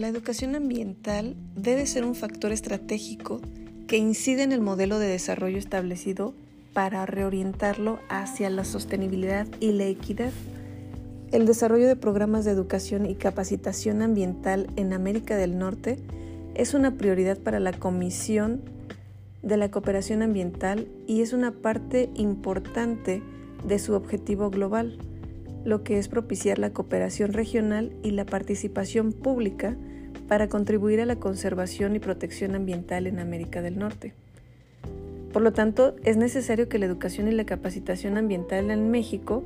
La educación ambiental debe ser un factor estratégico que incide en el modelo de desarrollo establecido para reorientarlo hacia la sostenibilidad y la equidad. El desarrollo de programas de educación y capacitación ambiental en América del Norte es una prioridad para la Comisión de la Cooperación Ambiental y es una parte importante de su objetivo global, lo que es propiciar la cooperación regional y la participación pública para contribuir a la conservación y protección ambiental en América del Norte. Por lo tanto, es necesario que la educación y la capacitación ambiental en México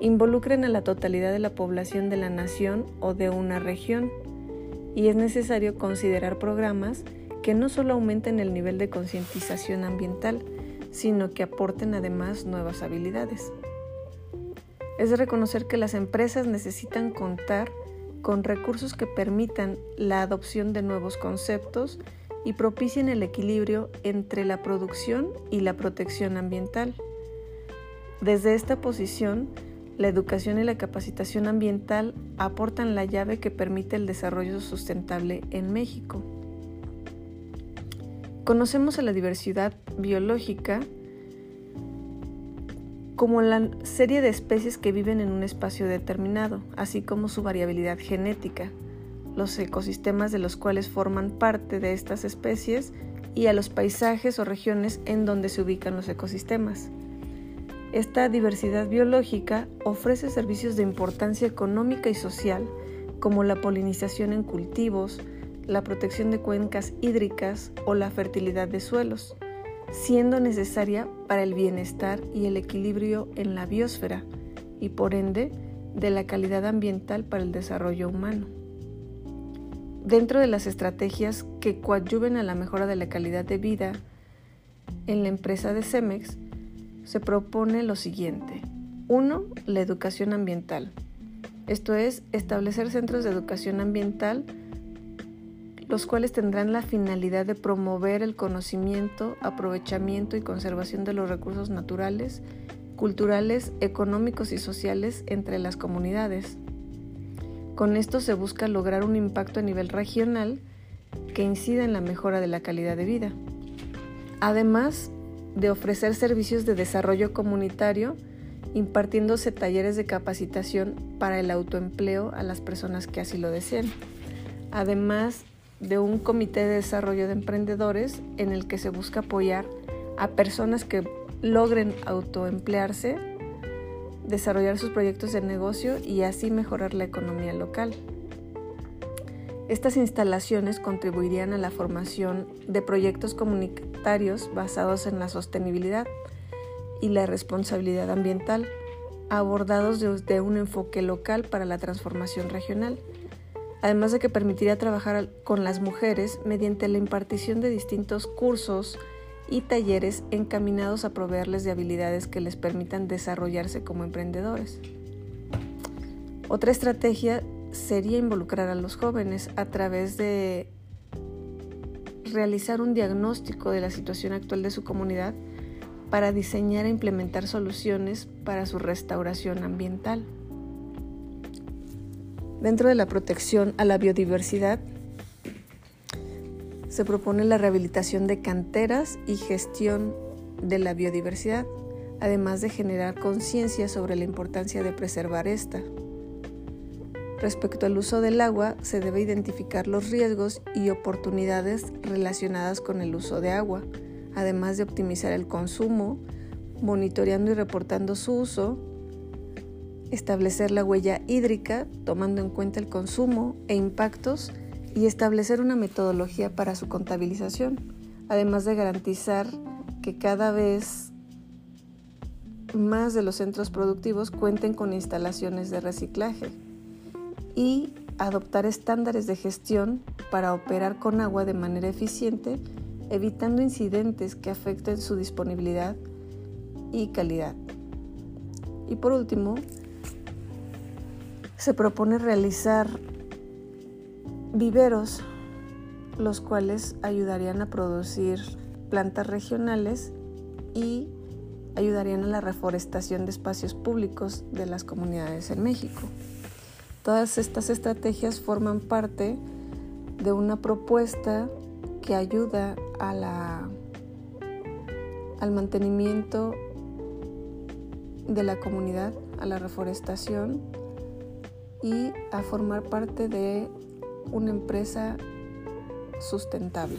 involucren a la totalidad de la población de la nación o de una región, y es necesario considerar programas que no solo aumenten el nivel de concientización ambiental, sino que aporten además nuevas habilidades. Es reconocer que las empresas necesitan contar con recursos que permitan la adopción de nuevos conceptos y propicien el equilibrio entre la producción y la protección ambiental. Desde esta posición, la educación y la capacitación ambiental aportan la llave que permite el desarrollo sustentable en México. Conocemos a la diversidad biológica como la serie de especies que viven en un espacio determinado, así como su variabilidad genética, los ecosistemas de los cuales forman parte de estas especies y a los paisajes o regiones en donde se ubican los ecosistemas. Esta diversidad biológica ofrece servicios de importancia económica y social como la polinización en cultivos, la protección de cuencas hídricas o la fertilidad de suelos, siendo necesaria para el bienestar y el equilibrio en la biosfera y por ende de la calidad ambiental para el desarrollo humano. Dentro de las estrategias que coadyuven a la mejora de la calidad de vida en la empresa de Cemex, se propone lo siguiente. 1. La educación ambiental. Esto es, establecer centros de educación ambiental, los cuales tendrán la finalidad de promover el conocimiento, aprovechamiento y conservación de los recursos naturales, culturales, económicos y sociales entre las comunidades con esto se busca lograr un impacto a nivel regional que incida en la mejora de la calidad de vida. Además de ofrecer servicios de desarrollo comunitario, impartiéndose talleres de capacitación para el autoempleo a las personas que así lo deseen. Además de un comité de desarrollo de emprendedores en el que se busca apoyar a personas que logren autoemplearse desarrollar sus proyectos de negocio y así mejorar la economía local. Estas instalaciones contribuirían a la formación de proyectos comunitarios basados en la sostenibilidad y la responsabilidad ambiental, abordados desde un enfoque local para la transformación regional, además de que permitiría trabajar con las mujeres mediante la impartición de distintos cursos, y talleres encaminados a proveerles de habilidades que les permitan desarrollarse como emprendedores. Otra estrategia sería involucrar a los jóvenes a través de realizar un diagnóstico de la situación actual de su comunidad para diseñar e implementar soluciones para su restauración ambiental. Dentro de la protección a la biodiversidad, se propone la rehabilitación de canteras y gestión de la biodiversidad, además de generar conciencia sobre la importancia de preservar esta. Respecto al uso del agua, se debe identificar los riesgos y oportunidades relacionadas con el uso de agua, además de optimizar el consumo, monitoreando y reportando su uso, establecer la huella hídrica tomando en cuenta el consumo e impactos y establecer una metodología para su contabilización, además de garantizar que cada vez más de los centros productivos cuenten con instalaciones de reciclaje y adoptar estándares de gestión para operar con agua de manera eficiente, evitando incidentes que afecten su disponibilidad y calidad. Y por último, se propone realizar viveros, los cuales ayudarían a producir plantas regionales y ayudarían a la reforestación de espacios públicos de las comunidades en México. Todas estas estrategias forman parte de una propuesta que ayuda al mantenimiento de la comunidad, a la reforestación y a formar parte de una empresa sustentable.